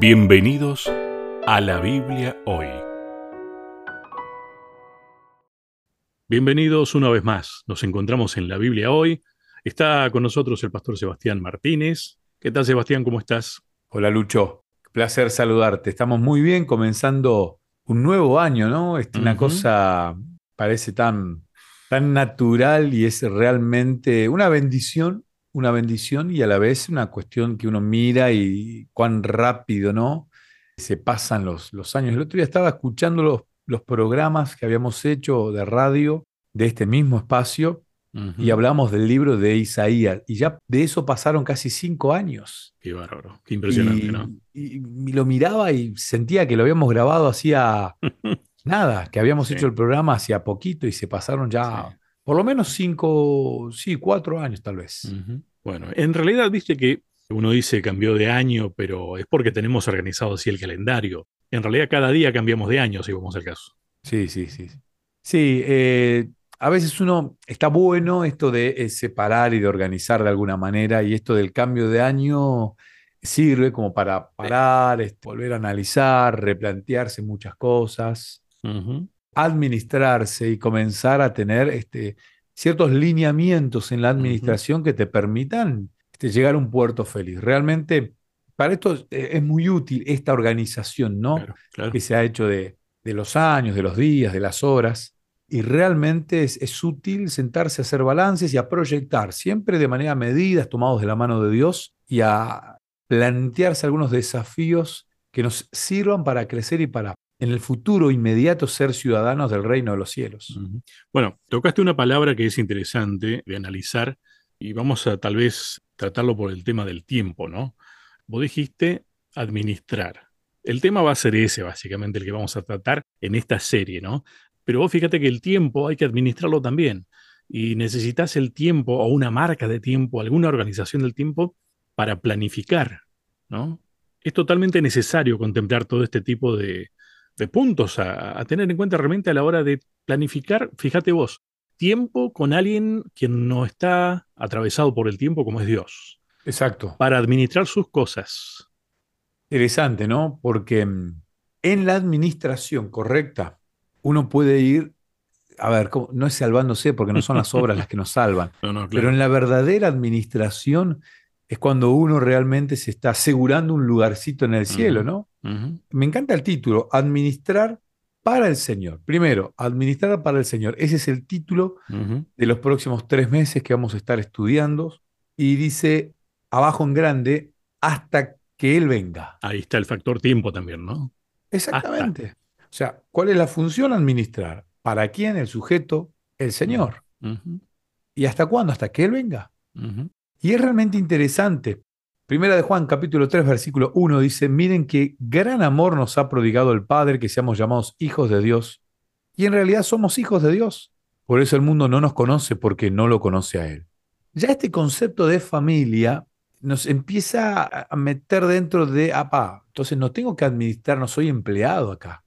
Bienvenidos a la Biblia hoy. Bienvenidos una vez más. Nos encontramos en la Biblia hoy. Está con nosotros el pastor Sebastián Martínez. ¿Qué tal Sebastián? ¿Cómo estás? Hola Lucho, placer saludarte. Estamos muy bien comenzando un nuevo año, ¿no? Es una cosa parece tan, tan natural y es realmente una bendición una bendición y a la vez una cuestión que uno mira y cuán rápido, ¿no? Se pasan los, los años. El otro día estaba escuchando los, los programas que habíamos hecho de radio de este mismo espacio y hablamos del libro de Isaías. Y ya de eso pasaron casi cinco años. Qué bárbaro, qué impresionante, ¿no? Y, lo miraba y sentía que lo habíamos grabado hacía nada, que habíamos hecho el programa hacía poquito y se pasaron ya por lo menos cinco, sí, cuatro años tal vez. Bueno, en realidad viste que uno dice cambió de año, pero es porque tenemos organizado así el calendario. En realidad cada día cambiamos de año, si vamos al caso. Sí, sí, sí. Sí, eh, a veces uno está bueno esto de eh, separar y de organizar de alguna manera, y esto del cambio de año sirve como para parar, este, volver a analizar, replantearse muchas cosas administrarse y comenzar a tener este, ciertos lineamientos en la administración que te permitan este, llegar a un puerto feliz. Realmente, para esto eh, es muy útil esta organización, ¿no? Que se ha hecho de, los años, de los días, de las horas. Y realmente es, es, útil sentarse a hacer balances y a proyectar, siempre de manera medida, tomados de la mano de Dios, y a plantearse algunos desafíos que nos sirvan para crecer y para en el futuro inmediato ser ciudadanos del reino de los cielos. Bueno, tocaste una palabra que es interesante de analizar y vamos a tal vez tratarlo por el tema del tiempo, ¿no? Vos dijiste administrar. El tema va a ser ese, básicamente, el que vamos a tratar en esta serie, ¿no? Pero vos fíjate que el tiempo hay que administrarlo también. Y necesitas el tiempo o una marca de tiempo, alguna organización del tiempo para planificar, ¿no? Es totalmente necesario contemplar todo este tipo de, de puntos a, tener en cuenta realmente a la hora de planificar, fíjate vos, tiempo con alguien quien no está atravesado por el tiempo como es Dios. Exacto. Para administrar sus cosas. Interesante, ¿no? Porque mm, en la administración correcta, uno puede ir, a ver, no es salvándose porque no son las obras las que nos salvan, pero en la verdadera administración es cuando uno realmente se está asegurando un lugarcito en el cielo, ¿no? Me encanta el título, Administrar para el Señor. Primero, Administrar para el Señor. Ese es el título de los próximos tres meses que vamos a estar estudiando. Y dice abajo en grande, hasta que Él venga. Ahí está el factor tiempo también, ¿no? Exactamente. O sea, ¿cuál es la función administrar? ¿Para quién? El sujeto, el Señor. ¿Y hasta cuándo? Hasta que Él venga. Y es realmente interesante. Primera de Juan, capítulo 3, versículo 1 dice, miren qué gran amor nos ha prodigado el Padre que seamos llamados hijos de Dios. Y en realidad somos hijos de Dios. Por eso el mundo no nos conoce porque no lo conoce a Él. Ya este concepto de familia nos empieza a meter dentro de, apa, entonces no tengo que administrar, no soy empleado acá.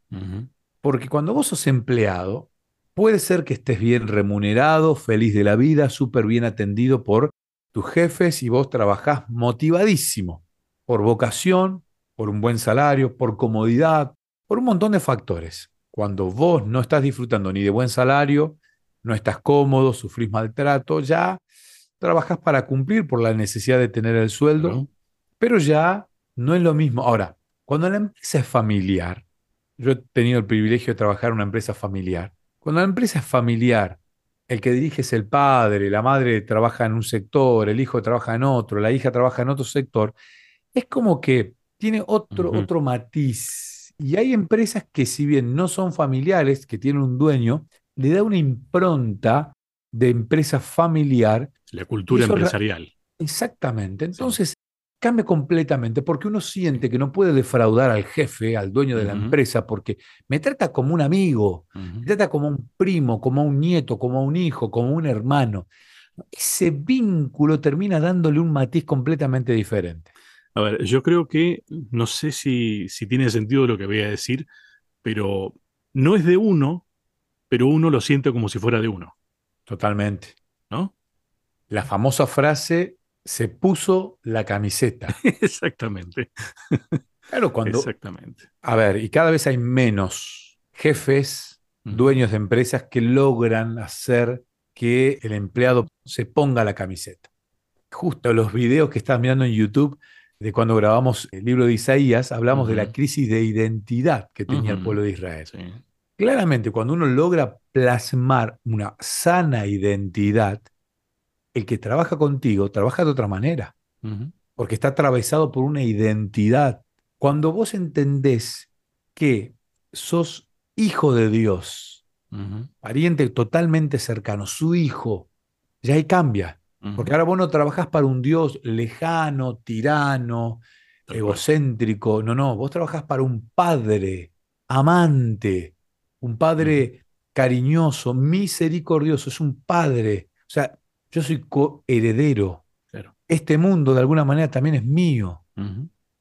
Porque cuando vos sos empleado, puede ser que estés bien remunerado, feliz de la vida, súper bien atendido por tus jefes y vos trabajás motivadísimo por vocación, por un buen salario, por comodidad, por un montón de factores. Cuando vos no estás disfrutando ni de buen salario, no estás cómodo, sufrís maltrato, ya trabajás para cumplir por la necesidad de tener el sueldo, pero ya no es lo mismo. Ahora, cuando la empresa es familiar, yo he tenido el privilegio de trabajar en una empresa familiar, cuando la empresa es familiar el que dirige es el padre, la madre trabaja en un sector, el hijo trabaja en otro, la hija trabaja en otro sector, es como que tiene otro, otro matiz. Y hay empresas que si bien no son familiares, que tienen un dueño, le da una impronta de empresa familiar. La cultura empresarial. Exactamente. Entonces, cambia completamente porque uno siente que no puede defraudar al jefe, al dueño de la empresa, porque me trata como un amigo, me trata como un primo, como un nieto, como un hijo, como un hermano. Ese vínculo termina dándole un matiz completamente diferente. A ver, yo creo que, no sé si, si tiene sentido lo que voy a decir, pero no es de uno, pero uno lo siente como si fuera de uno. Totalmente. ¿No? La famosa frase, se puso la camiseta. Exactamente. Claro, cuando. Exactamente. A ver, y cada vez hay menos jefes, dueños de empresas que logran hacer que el empleado se ponga la camiseta. Justo los videos que estás mirando en YouTube de cuando grabamos el libro de Isaías, hablamos de la crisis de identidad que tenía el pueblo de Israel. Claramente, cuando uno logra plasmar una sana identidad, el que trabaja contigo trabaja de otra manera, porque está atravesado por una identidad. Cuando vos entendés que sos hijo de Dios, pariente totalmente cercano, su hijo, ya ahí cambia. Porque ahora vos no trabajás para un Dios lejano, tirano, egocéntrico. No, no, vos trabajás para un padre amante, un padre cariñoso, misericordioso, es un padre. O sea, yo soy coheredero. Este mundo de alguna manera también es mío.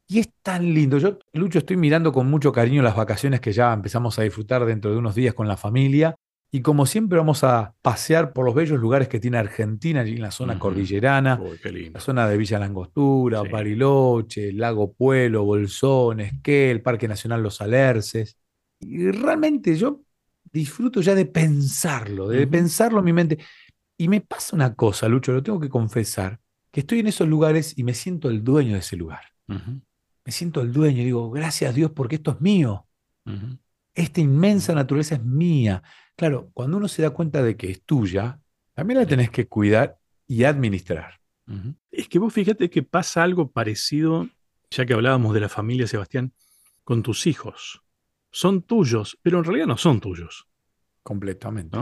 Y es tan lindo. Yo, Lucho, estoy mirando con mucho cariño las vacaciones que ya empezamos a disfrutar dentro de unos días con la familia. Y como siempre vamos a pasear por los bellos lugares que tiene Argentina, allí en la zona cordillerana, la zona de Villa Langostura, Bariloche, Lago Pueblo, Bolsón, Esquel, Parque Nacional Los Alerces. Y realmente yo disfruto ya de pensarlo, de pensarlo en mi mente. Y me pasa una cosa, Lucho, lo tengo que confesar, que estoy en esos lugares y me siento el dueño de ese lugar. Me siento el dueño y digo, gracias a Dios porque esto es mío. Esta inmensa naturaleza es mía. Claro, cuando uno se da cuenta de que es tuya, también la tenés que cuidar y administrar. Es que vos fíjate que pasa algo parecido, ya que hablábamos de la familia, Sebastián, con tus hijos. Son tuyos, pero en realidad no son tuyos. Completamente.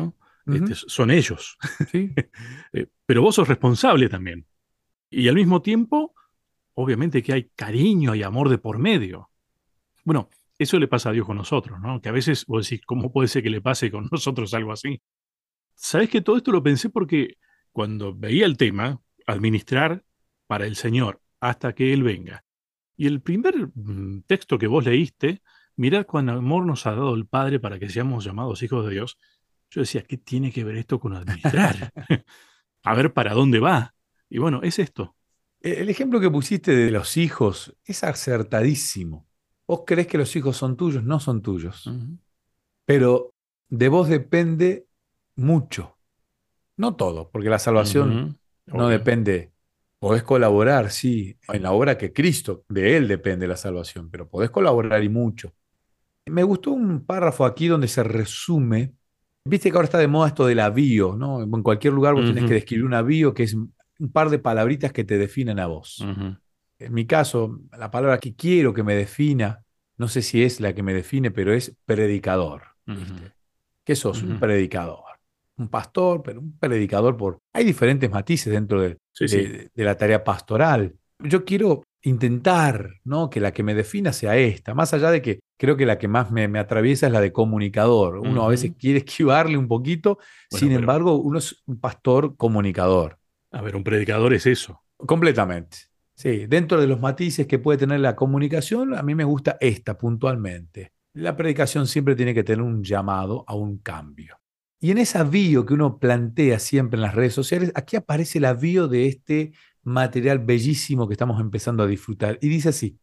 Este, son ellos. ¿Sí? Eh, pero vos sos responsable también. Y al mismo tiempo, obviamente que hay cariño y amor de por medio. Bueno, eso le pasa a Dios con nosotros, ¿no? Que a veces vos decís, ¿cómo puede ser que le pase con nosotros algo así? Sabes que todo esto lo pensé porque cuando veía el tema, administrar para el Señor hasta que Él venga. Y el primer mm, texto que vos leíste, mirad cuán amor nos ha dado el Padre para que seamos llamados hijos de Dios. Yo decía, ¿qué tiene que ver esto con administrar? a ver para dónde va. Y bueno, es esto. El ejemplo que pusiste de los hijos es acertadísimo. Vos crees que los hijos son tuyos, no son tuyos. Pero de vos depende mucho. No todo, porque la salvación no depende. Podés colaborar, sí, en la obra que Cristo, de Él depende la salvación, pero podés colaborar y mucho. Me gustó un párrafo aquí donde se resume. Viste que ahora está de moda esto del avío, ¿no? En cualquier lugar vos tenés que describir un avío que es un par de palabritas que te definen a vos. En mi caso, la palabra que quiero que me defina, no sé si es la que me define, pero es predicador. ¿Qué sos? Un predicador. Un pastor, pero un predicador por... Hay diferentes matices dentro de, la tarea pastoral. Yo quiero intentar ¿no? que la que me defina sea esta, más allá de que creo que la que más me, atraviesa es la de comunicador. Uno a veces quiere esquivarle un poquito, sin embargo, uno es un pastor comunicador. A ver, un predicador es eso. Completamente. Sí, dentro de los matices que puede tener la comunicación, a mí me gusta esta puntualmente. La predicación siempre tiene que tener un llamado a un cambio. Y en esa bio que uno plantea siempre en las redes sociales, aquí aparece la bio de este material bellísimo que estamos empezando a disfrutar. Y dice así,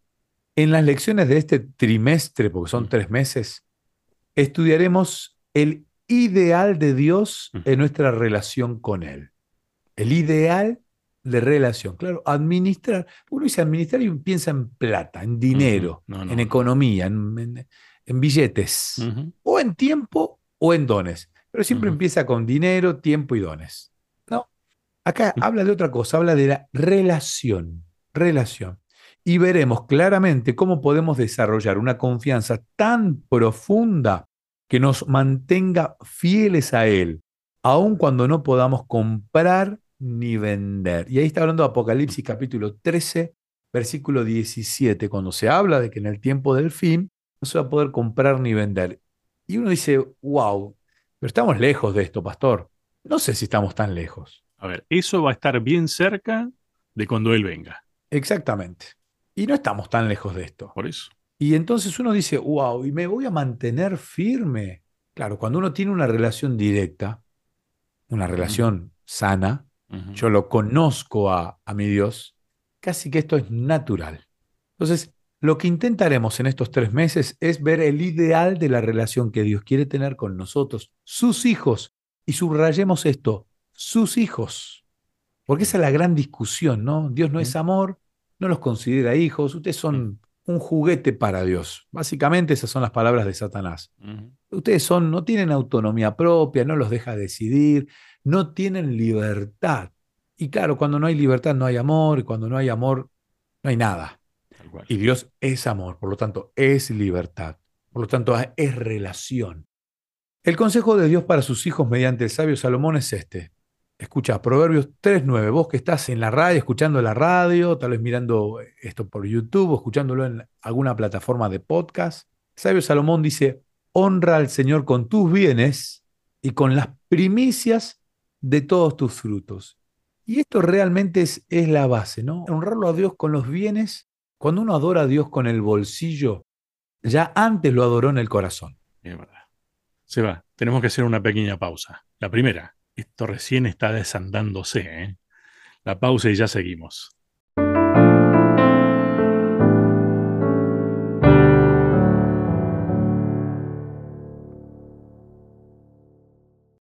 en las lecciones de este trimestre, porque son mm. tres meses, estudiaremos el ideal de Dios mm. en nuestra relación con Él. El ideal de relación. Claro, administrar. Uno dice administrar y piensa en plata, en dinero, en economía, en, billetes, o en tiempo o en dones. Pero siempre empieza con dinero, tiempo y dones. No. Acá habla de otra cosa, habla de la relación. Relación. Y veremos claramente cómo podemos desarrollar una confianza tan profunda que nos mantenga fieles a Él, aun cuando no podamos comprar ni vender. Y ahí está hablando de Apocalipsis capítulo 13, versículo 17, cuando se habla de que en el tiempo del fin no se va a poder comprar ni vender. Y uno dice, wow, pero estamos lejos de esto, pastor. No sé si estamos tan lejos. A ver, eso va a estar bien cerca de cuando Él venga. Exactamente. Y no estamos tan lejos de esto. Por eso. Y entonces uno dice, wow, y me voy a mantener firme. Claro, cuando uno tiene una relación directa, una relación sana, yo lo conozco a, mi Dios, casi que esto es natural. Entonces, lo que intentaremos en estos tres meses es ver el ideal de la relación que Dios quiere tener con nosotros, sus hijos. Y subrayemos esto, sus hijos. Porque esa es la gran discusión, ¿no? Dios no es amor, no los considera hijos, ustedes son un juguete para Dios. Básicamente esas son las palabras de Satanás. Ustedes son, no tienen autonomía propia, no los deja decidir, no tienen libertad. Y claro, cuando no hay libertad no hay amor, y cuando no hay amor no hay nada. Y Dios es amor, por lo tanto es libertad, por lo tanto es relación. El consejo de Dios para sus hijos mediante el sabio Salomón es este. Escucha, Proverbios 3.9, vos que estás en la radio, escuchando la radio, tal vez mirando esto por YouTube o escuchándolo en alguna plataforma de podcast, sabio Salomón dice, honra al Señor con tus bienes y con las primicias de todos tus frutos. Y esto realmente es, es la base, ¿no? Honrarlo a Dios con los bienes. Cuando uno adora a Dios con el bolsillo, ya antes lo adoró en el corazón. Es verdad. Se va, tenemos que hacer una pequeña pausa. La primera, esto recién está desandándose. ¿eh? La pausa y ya seguimos.